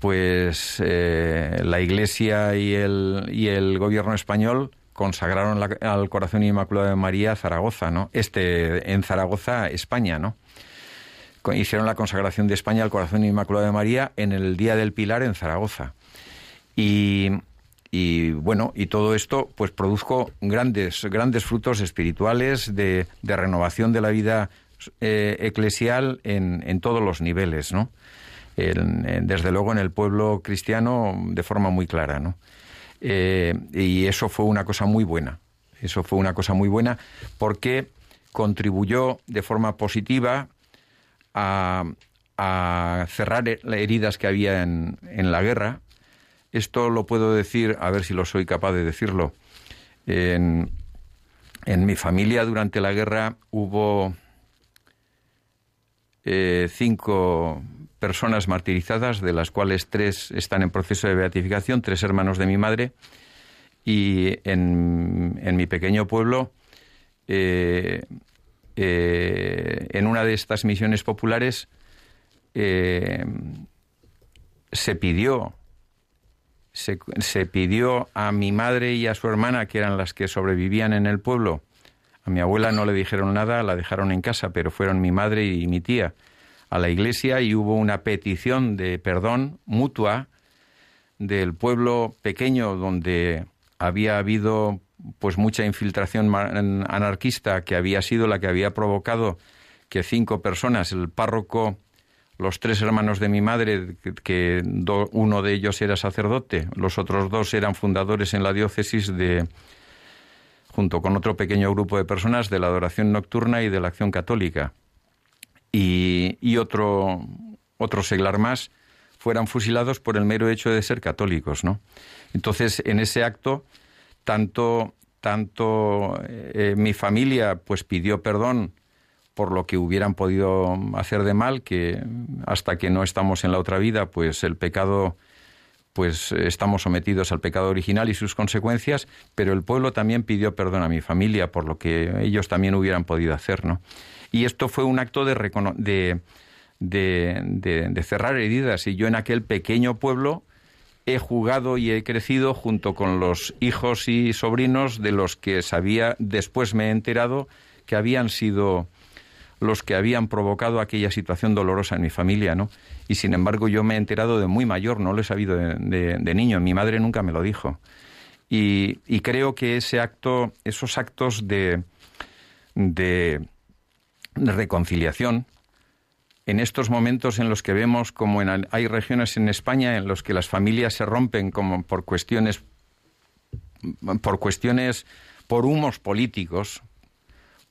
[SPEAKER 2] pues eh, la Iglesia y el, y el gobierno español consagraron la- al Corazón Inmaculado de María Zaragoza, ¿no? Este en Zaragoza, España, ¿no? Hicieron la consagración de España al Corazón Inmaculado de María en el Día del Pilar en Zaragoza. Y, bueno, y todo esto pues produjo grandes, grandes frutos espirituales de, renovación de la vida eh, eclesial en, todos los niveles, ¿no? Desde luego en el pueblo cristiano de forma muy clara, ¿no? Eh, y eso fue una cosa muy buena. Eso fue una cosa muy buena porque contribuyó de forma positiva a, a cerrar las heridas que había en, en la guerra. Esto lo puedo decir, a ver si lo soy capaz de decirlo. En, en mi familia durante la guerra hubo eh, cinco personas martirizadas, de las cuales tres están en proceso de beatificación, tres hermanos de mi madre. Y en, en mi pequeño pueblo, eh, eh, en una de estas misiones populares, eh, se pidió se, se pidió a mi madre y a su hermana, que eran las que sobrevivían en el pueblo, a mi abuela no le dijeron nada, la dejaron en casa, pero fueron mi madre y mi tía a la iglesia y hubo una petición de perdón mutua del pueblo pequeño donde había habido pues mucha infiltración anarquista que había sido la que había provocado que cinco personas, el párroco, los tres hermanos de mi madre, que, uno de ellos era sacerdote, los otros dos eran fundadores en la diócesis de, junto con otro pequeño grupo de personas, de la adoración nocturna y de la acción católica. Y, y otro, otro seglar más fueran fusilados por el mero hecho de ser católicos, ¿no? Entonces, en ese acto, tanto, tanto eh, mi familia pues pidió perdón por lo que hubieran podido hacer de mal, que hasta que no estamos en la otra vida, pues el pecado, pues estamos sometidos al pecado original y sus consecuencias, pero el pueblo también pidió perdón a mi familia por lo que ellos también hubieran podido hacer, ¿no? Y esto fue un acto de, de, de- de cerrar heridas. Y yo en aquel pequeño pueblo he jugado y he crecido junto con los hijos y sobrinos de los que sabía, después me he enterado que habían sido los que habían provocado aquella situación dolorosa en mi familia, ¿no? Y sin embargo yo me he enterado de muy mayor, no lo he sabido de, de- de niño, mi madre nunca me lo dijo. Y, y creo que ese acto, esos actos de, de, de reconciliación, en estos momentos en los que vemos como en, hay regiones en España en los que las familias se rompen como por cuestiones por cuestiones por humos políticos,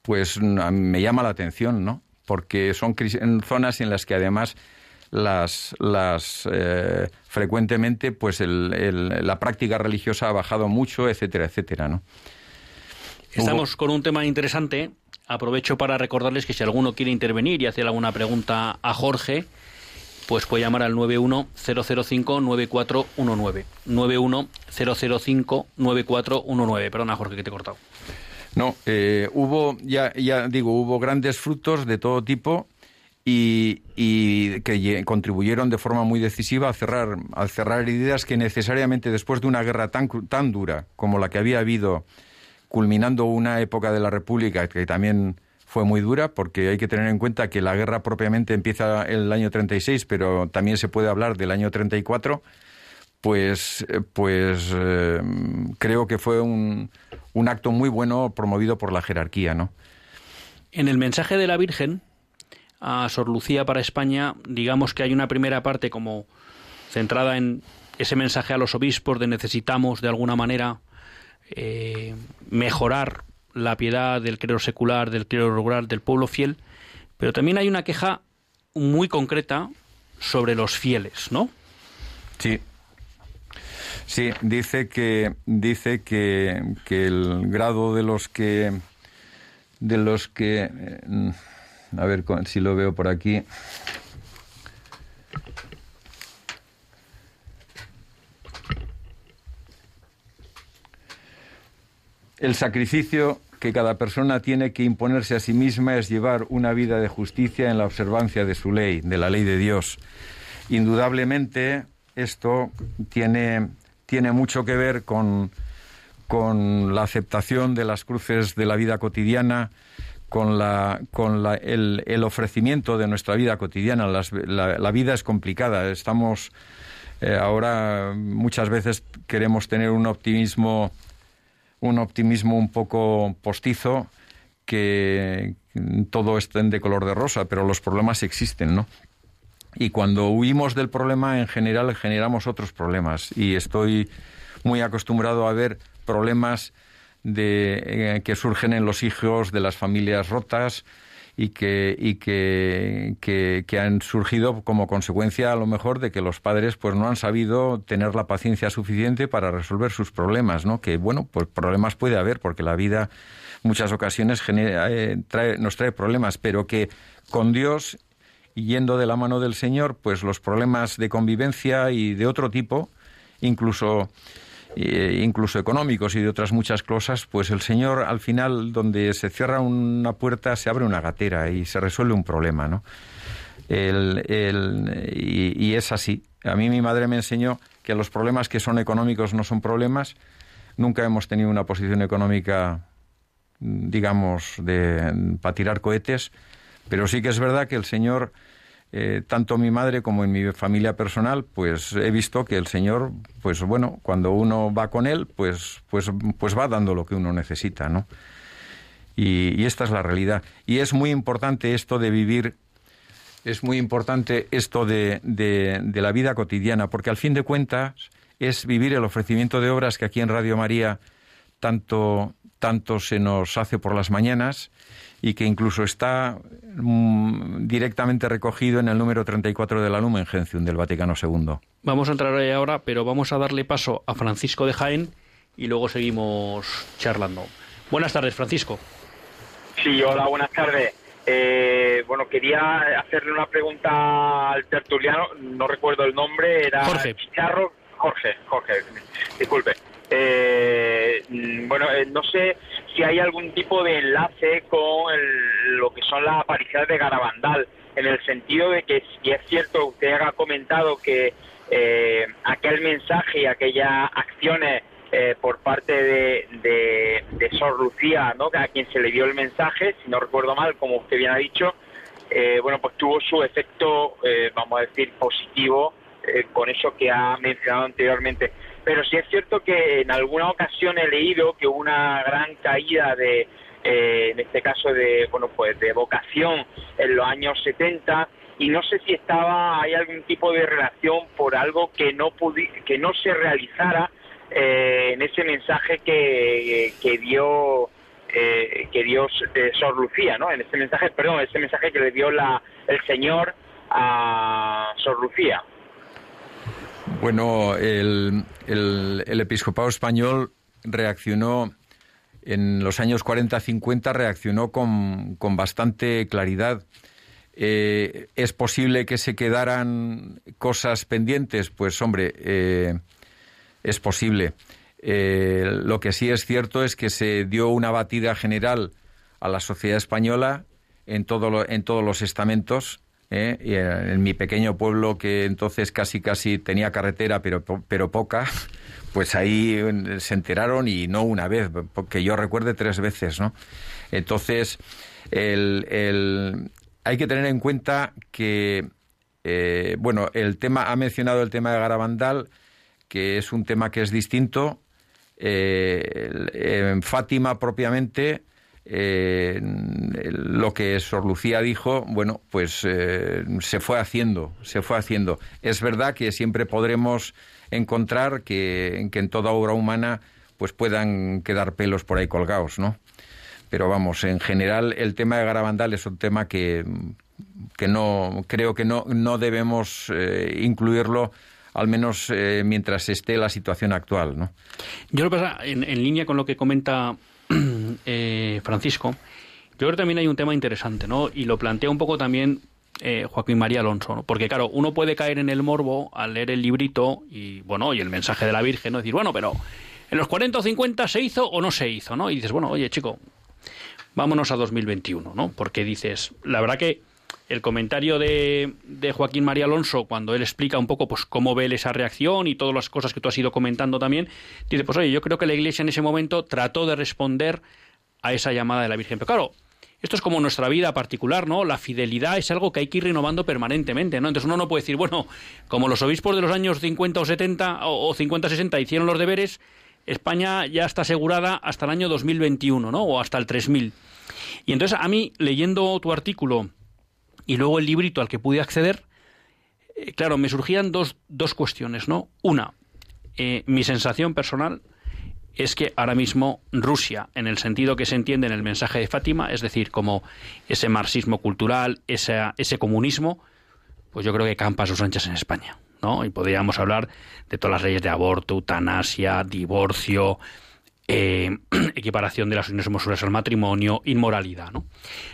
[SPEAKER 2] pues mm, me llama la atención, ¿no? Porque son zonas en las que además las, las eh, frecuentemente pues el- el- la práctica religiosa ha bajado mucho, etcétera, etcétera, ¿no?
[SPEAKER 1] Estamos con un tema interesante. Aprovecho para recordarles que si alguno quiere intervenir y hacer alguna pregunta a Jorge, pues puede llamar al 91005-9419. 91005-9419. Perdona, Jorge, que te he cortado.
[SPEAKER 2] No, eh, hubo, ya, ya digo, hubo grandes frutos de todo tipo y, y que contribuyeron de forma muy decisiva a cerrar, a cerrar heridas que necesariamente después de una guerra tan, tan dura como la que había habido, culminando una época de la República que también fue muy dura, porque hay que tener en cuenta que la guerra propiamente empieza el año 36, pero también se puede hablar del año 34 pues, eh, pues eh, creo que fue un, un acto muy bueno promovido por la jerarquía, ¿no?
[SPEAKER 1] En el mensaje de la Virgen a Sor Lucía para España, digamos que hay una primera parte como centrada en ese mensaje a los obispos de necesitamos de alguna manera eh, mejorar la piedad del clero secular, del clero rural, del pueblo fiel, pero también hay una queja muy concreta sobre los fieles, ¿no?
[SPEAKER 2] Sí. Sí, dice que dice que, que el grado de los que de los que eh, a ver si lo veo por aquí. El sacrificio que cada persona tiene que imponerse a sí misma es llevar una vida de justicia en la observancia de su ley, de la ley de Dios. Indudablemente, esto tiene, tiene mucho que ver con, con la aceptación de las cruces de la vida cotidiana, con, la, con la, el, el, ofrecimiento de nuestra vida cotidiana. La, vida es complicada. Estamos eh, ahora muchas veces queremos tener un optimismo, un optimismo un poco postizo, que todo esté de color de rosa, pero los problemas existen, ¿no? Y cuando huimos del problema, en general generamos otros problemas. Y estoy muy acostumbrado a ver problemas de, eh, que surgen en los hijos de las familias rotas y, que, y que, que, han surgido como consecuencia a lo mejor de que los padres pues no han sabido tener la paciencia suficiente para resolver sus problemas, ¿no? Que bueno, pues problemas puede haber porque la vida muchas ocasiones genera, eh, trae, nos trae problemas, pero que con Dios yendo de la mano del Señor, pues los problemas de convivencia y de otro tipo, incluso eh, incluso económicos y de otras muchas cosas, pues el Señor al final donde se cierra una puerta se abre una gatera y se resuelve un problema, ¿no? El, el, y, y, es así. A mí mi madre me enseñó que los problemas que son económicos no son problemas. Nunca hemos tenido una posición económica, digamos, de, para tirar cohetes, pero sí que es verdad que el Señor eh, tanto mi madre como en mi familia personal, pues he visto que el Señor, pues bueno, cuando uno va con Él, pues, pues, pues va dando lo que uno necesita, ¿no? Y, esta es la realidad. Y es muy importante esto de vivir, es muy importante esto de, de la vida cotidiana, porque al fin de cuentas es vivir el ofrecimiento de obras que aquí en Radio María tanto, tanto se nos hace por las mañanas y que incluso está mm, directamente recogido en el número 34 de la Lumen Gentium del Vaticano II.
[SPEAKER 1] Vamos a entrar ahí ahora, pero vamos a darle paso a Francisco de Jaén y luego seguimos charlando. Buenas tardes, Francisco.
[SPEAKER 4] Sí, hola, buenas tardes. Eh, bueno, quería hacerle una pregunta al tertuliano, no recuerdo el nombre, era
[SPEAKER 1] Jorge.
[SPEAKER 4] Chicharro, Jorge, Jorge, disculpe. Eh, bueno, eh, no sé si hay algún tipo de enlace con el, lo que son las apariciones de Garabandal, en el sentido de que si es cierto, usted ha comentado que eh, aquel mensaje y aquellas acciones eh, por parte de, de, Sor Lucía, ¿no? a quien se le dio el mensaje, si no recuerdo mal, como usted bien ha dicho, eh, bueno, pues tuvo su efecto, eh, vamos a decir, positivo con eso que ha mencionado anteriormente pero sí es cierto que en alguna ocasión he leído que hubo una gran caída de, eh, en este caso de, bueno, pues de vocación en los años 70 y no sé si estaba, hay algún tipo de relación por algo que no pudi que no se realizara eh, en ese mensaje que, que dio eh, que dio eh, Sor Lucía, ¿no? En ese mensaje, perdón, ese mensaje que le dio la, el Señor a Sor Lucía.
[SPEAKER 2] Bueno, el, el, episcopado español reaccionó en los años 40-50, reaccionó con, con, bastante claridad. Eh, ¿Es posible que se quedaran cosas pendientes? Pues hombre, eh, es posible. Eh, lo que sí es cierto es que se dio una batida general a la sociedad española en, todo lo, en todos los estamentos ¿eh? y en mi pequeño pueblo que entonces casi casi tenía carretera pero pero poca pues ahí se enteraron y no una vez porque yo recuerde tres veces no entonces el, el, hay que tener en cuenta que eh, bueno el tema ha mencionado el tema de Garabandal que es un tema que es distinto eh, en Fátima propiamente eh, lo que Sor Lucía dijo, bueno, pues eh, se fue haciendo, se fue haciendo. Es verdad que siempre podremos encontrar que, en toda obra humana pues puedan quedar pelos por ahí colgados, ¿no? Pero vamos, en general el tema de Garabandal es un tema que, que no creo que no, no debemos eh, incluirlo al menos mientras esté la situación actual, ¿no?
[SPEAKER 1] Yo lo que pasa, en línea con lo que comenta eh, Francisco, yo creo que también hay un tema interesante, ¿no? Y lo plantea un poco también eh, Joaquín María Alonso, ¿no? Porque claro, uno puede caer en el morbo al leer el librito y, bueno, y el mensaje de la Virgen, ¿no? Decir, bueno, pero en los 40 o 50 se hizo o no se hizo, ¿no? Y dices, bueno, oye, chico, vámonos a 2021, ¿no? Porque dices, la verdad que el comentario de, de, Joaquín María Alonso, cuando él explica un poco pues cómo ve él esa reacción y todas las cosas que tú has ido comentando también, dice, pues oye, yo creo que la Iglesia en ese momento trató de responder a esa llamada de la Virgen. Pero claro, esto es como nuestra vida particular, ¿no? La fidelidad es algo que hay que ir renovando permanentemente, ¿no? Entonces uno no puede decir, bueno, como los obispos de los años 50 o 70 o 50-60 hicieron los deberes, España ya está asegurada hasta el año 2021, ¿no? O hasta el 3000. Y entonces a mí, leyendo tu artículo y luego el librito al que pude acceder, eh, claro, me surgían dos, dos cuestiones, ¿no? Una, eh, mi sensación personal es que ahora mismo Rusia, en el sentido que se entiende en el mensaje de Fátima, es decir, como ese marxismo cultural, ese, ese comunismo, pues yo creo que campa a sus anchas en España. ¿no? Y podríamos hablar de todas las leyes de aborto, eutanasia, divorcio, eh, equiparación de las uniones homosexuales al matrimonio, inmoralidad, ¿no?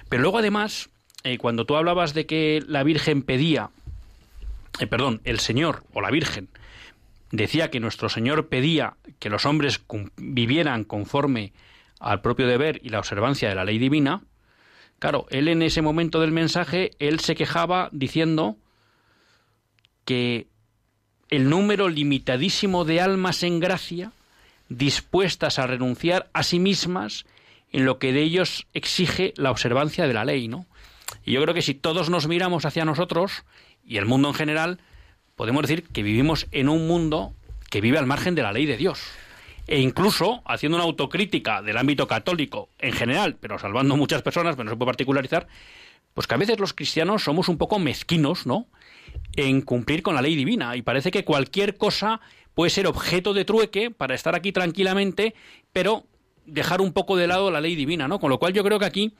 [SPEAKER 1] Pero luego además, eh, cuando tú hablabas de que la Virgen pedía, eh, perdón, el Señor o la Virgen decía que nuestro Señor pedía que los hombres vivieran conforme al propio deber y la observancia de la ley divina, claro, él en ese momento del mensaje, él se quejaba diciendo que el número limitadísimo de almas en gracia dispuestas a renunciar a sí mismas en lo que de ellos exige la observancia de la ley, ¿no? Y yo creo que si todos nos miramos hacia nosotros y el mundo en general, podemos decir que vivimos en un mundo que vive al margen de la ley de Dios. E incluso haciendo una autocrítica del ámbito católico en general, pero salvando muchas personas, pero no se puede particularizar, pues que a veces los cristianos somos un poco mezquinos, ¿no? En cumplir con la ley divina. Y parece que cualquier cosa puede ser objeto de trueque para estar aquí tranquilamente, pero dejar un poco de lado la ley divina, ¿no? Con lo cual yo creo que aquí,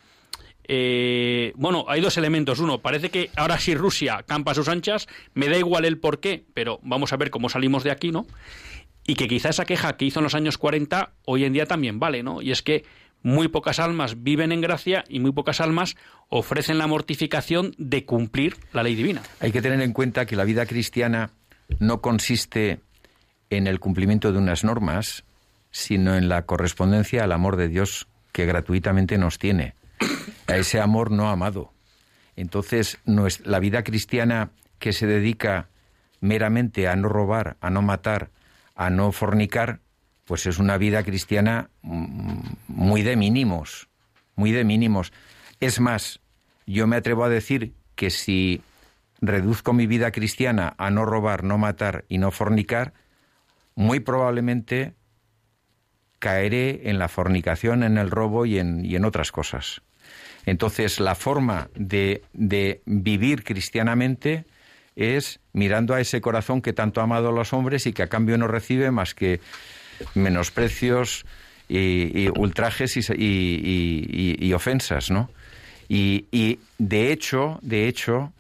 [SPEAKER 1] eh, bueno, hay dos elementos. Uno, parece que ahora sí Rusia campa a sus anchas, me da igual el por qué, pero vamos a ver cómo salimos de aquí, ¿no? Y que quizá esa queja que hizo en los años 40 hoy en día también vale, ¿no? Y es que muy pocas almas viven en gracia y muy pocas almas ofrecen la mortificación de cumplir la ley divina.
[SPEAKER 2] Hay que tener en cuenta que la vida cristiana no consiste en el cumplimiento de unas normas, sino en la correspondencia al amor de Dios que gratuitamente nos tiene, a ese amor no amado. Entonces, la vida cristiana que se dedica meramente a no robar, a no matar, a no fornicar, pues es una vida cristiana mm, muy de mínimos, muy de mínimos. Es más, yo me atrevo a decir que si reduzco mi vida cristiana a no robar, no matar y no fornicar, muy probablemente caeré en la fornicación, en el robo y en, y en otras cosas. Entonces, la forma de, de, vivir cristianamente es mirando a ese corazón que tanto ha amado a los hombres y que a cambio no recibe más que menosprecios y, ultrajes y, ofensas, ¿no? Y, de hecho, de hecho,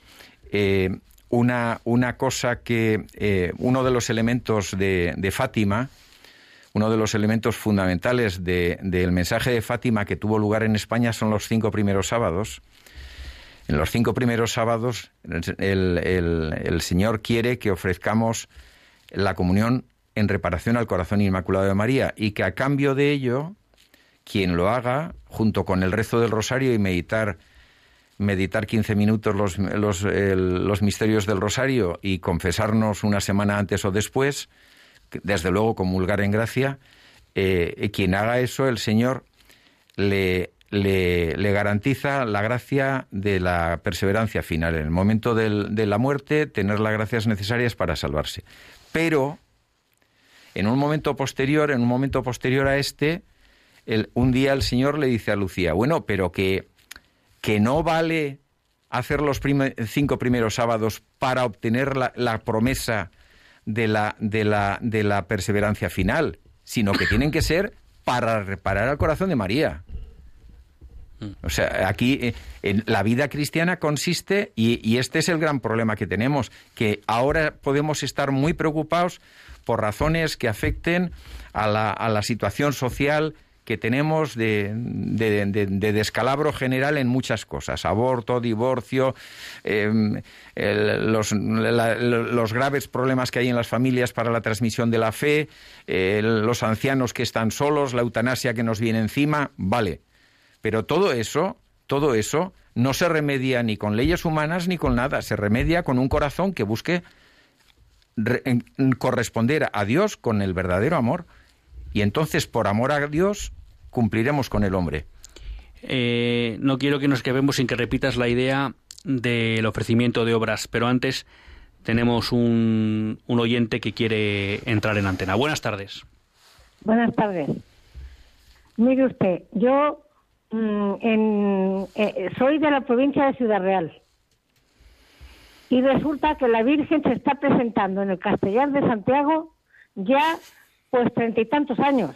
[SPEAKER 2] eh, una, una, cosa que eh, uno de los elementos de, Fátima, uno de los elementos fundamentales del mensaje de Fátima que tuvo lugar en España son los cinco primeros sábados. En los cinco primeros sábados el Señor quiere que ofrezcamos la comunión en reparación al corazón inmaculado de María y que a cambio de ello, quien lo haga, junto con el rezo del rosario y meditar meditar 15 minutos los, los, misterios del rosario y confesarnos una semana antes o después, desde luego comulgar en gracia, eh, quien haga eso, el Señor le, le, garantiza la gracia de la perseverancia final. En el momento de la muerte, tener las gracias necesarias para salvarse. Pero en un momento posterior, en un momento posterior a este, un día el Señor le dice a Lucía, bueno, pero que, que no vale hacer los cinco primeros sábados para obtener la, promesa de la, de, la, de la perseverancia final, sino que tienen que ser para reparar al corazón de María. O sea, aquí eh, en la vida cristiana consiste, y, y, este es el gran problema que tenemos, que ahora podemos estar muy preocupados por razones que afecten a la, a la situación social que tenemos de, de, descalabro general en muchas cosas, aborto, divorcio, em, los, los, graves problemas que hay en las familias para la transmisión de la fe, los ancianos que están solos, la eutanasia que nos viene encima, vale. Pero todo eso, todo eso no se remedia ni con leyes humanas ni con nada, se remedia con un corazón que busque corresponder a Dios con el verdadero amor. Y entonces, por amor a Dios, cumpliremos con el hombre.
[SPEAKER 1] Eh, no quiero que nos quedemos sin que repitas la idea del ofrecimiento de obras, pero antes tenemos un, un oyente que quiere entrar en antena. Buenas tardes.
[SPEAKER 5] Buenas tardes. Mire usted, yo mm, eh, soy de la provincia de Ciudad Real y resulta que la Virgen se está presentando en el Castellar de Santiago ya pues treinta y tantos años.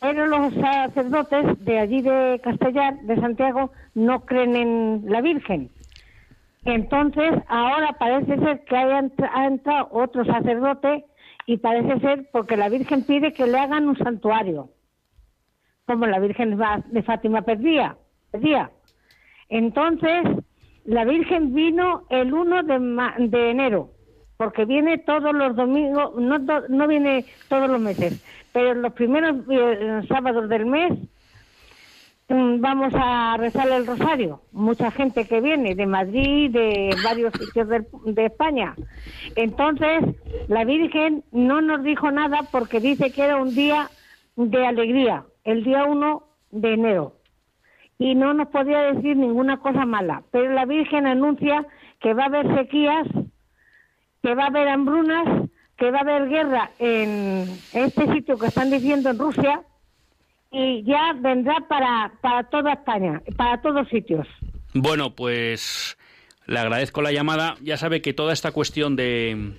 [SPEAKER 5] Pero los sacerdotes de allí de Castellar, de Santiago, no creen en la Virgen. Entonces, ahora parece ser que ha entrado otro sacerdote y parece ser porque la Virgen pide que le hagan un santuario, como la Virgen de Fátima perdía. perdía. Entonces, la Virgen vino el 1 de, enero, porque viene todos los domingos, no, no viene todos los meses, pero los primeros eh, sábados del mes mm, vamos a rezar el rosario. Mucha gente que viene de Madrid, de varios sitios de, de, España. Entonces, la Virgen no nos dijo nada porque dice que era un día de alegría, el día 1 de enero y no nos podía decir ninguna cosa mala. Pero la Virgen anuncia que va a haber sequías, que va a haber hambrunas, que va a haber guerra en este sitio que están diciendo en Rusia y ya vendrá para, para toda España, para todos sitios.
[SPEAKER 1] Bueno, pues le agradezco la llamada. Ya sabe que toda esta cuestión de,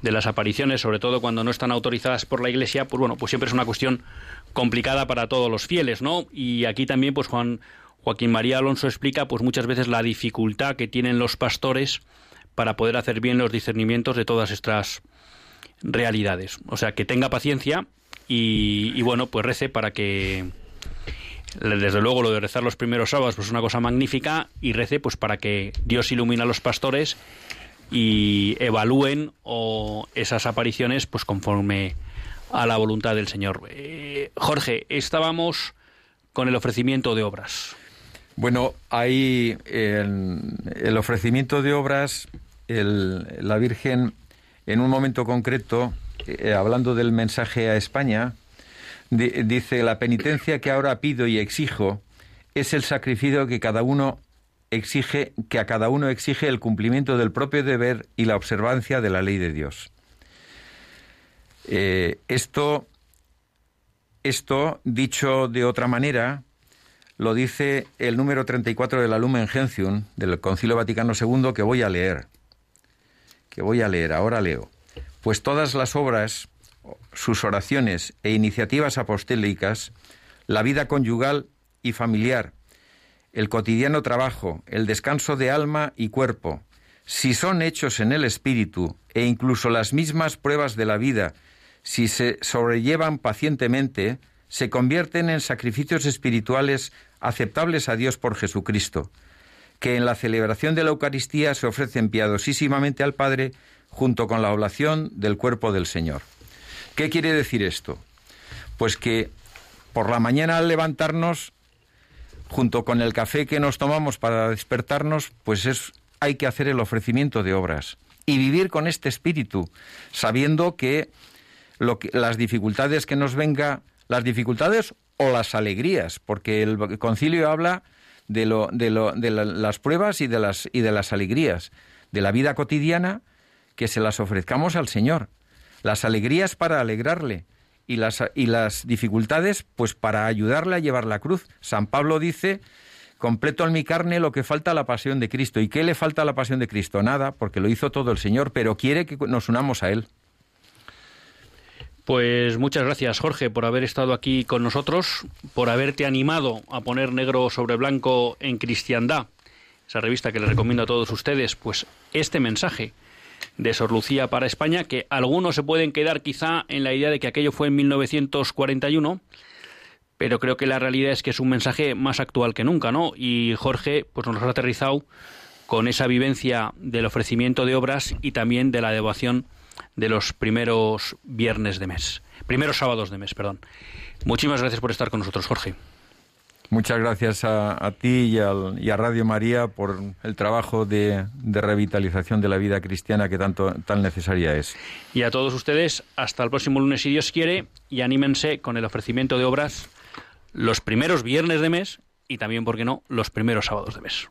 [SPEAKER 1] de las apariciones, sobre todo cuando no están autorizadas por la Iglesia, pues bueno, pues siempre es una cuestión complicada para todos los fieles, ¿no? Y aquí también, pues Juan Joaquín María Alonso explica, pues muchas veces la dificultad que tienen los pastores para poder hacer bien los discernimientos de todas estas realidades. O sea, que tenga paciencia y, bueno, pues rece para que desde luego lo de rezar los primeros sábados pues es una cosa magnífica y rece pues para que Dios ilumine a los pastores y evalúen o esas apariciones pues conforme a la voluntad del Señor. Eh, Jorge, estábamos con el ofrecimiento de obras.
[SPEAKER 2] Bueno, hay el, ofrecimiento de obras, la Virgen, en un momento concreto, eh, hablando del mensaje a España, dice, la penitencia que ahora pido y exijo es el sacrificio que cada uno exige, que a cada uno exige el cumplimiento del propio deber y la observancia de la ley de Dios. Eh, esto, esto, dicho de otra manera, lo dice el número 34 de la Lumen Gentium del Concilio Vaticano II que voy a leer. Que voy a leer, ahora leo. Pues todas las obras, sus oraciones e iniciativas apostólicas, la vida conyugal y familiar, el cotidiano trabajo, el descanso de alma y cuerpo, si son hechos en el espíritu e incluso las mismas pruebas de la vida si se sobrellevan pacientemente, se convierten en sacrificios espirituales aceptables a Dios por Jesucristo, que en la celebración de la Eucaristía se ofrecen piadosísimamente al Padre junto con la oblación del cuerpo del Señor. ¿Qué quiere decir esto? Pues que por la mañana al levantarnos, junto con el café que nos tomamos para despertarnos, pues es, hay que hacer el ofrecimiento de obras y vivir con este espíritu, sabiendo que las dificultades que nos venga, las dificultades o las alegrías, porque el concilio habla de, lo, de, lo, de las pruebas y de las, y de las alegrías, de la vida cotidiana, que se las ofrezcamos al Señor. Las alegrías para alegrarle y las, y las dificultades pues para ayudarle a llevar la cruz. San Pablo dice, completo en mi carne lo que falta a la pasión de Cristo. ¿Y qué le falta a la pasión de Cristo? Nada, porque lo hizo todo el Señor, pero quiere que nos unamos a Él.
[SPEAKER 1] Pues muchas gracias, Jorge, por haber estado aquí con nosotros, por haberte animado a poner negro sobre blanco en Cristiandad, esa revista que les recomiendo a todos ustedes, pues este mensaje de Sor Lucía para España, que algunos se pueden quedar quizá en la idea de que aquello fue en 1941, pero creo que la realidad es que es un mensaje más actual que nunca, ¿no? Y Jorge, pues nos ha aterrizado con esa vivencia del ofrecimiento de obras y también de la devoción de los primeros viernes de mes, primeros sábados de mes, perdón. Muchísimas gracias por estar con nosotros, Jorge.
[SPEAKER 2] Muchas gracias a, ti y, y, a Radio María por el trabajo de, de, revitalización de la vida cristiana que tanto tan necesaria es.
[SPEAKER 1] Y a todos ustedes, hasta el próximo lunes si Dios quiere, y anímense con el ofrecimiento de obras los primeros viernes de mes y también, ¿por qué no?, los primeros sábados de mes.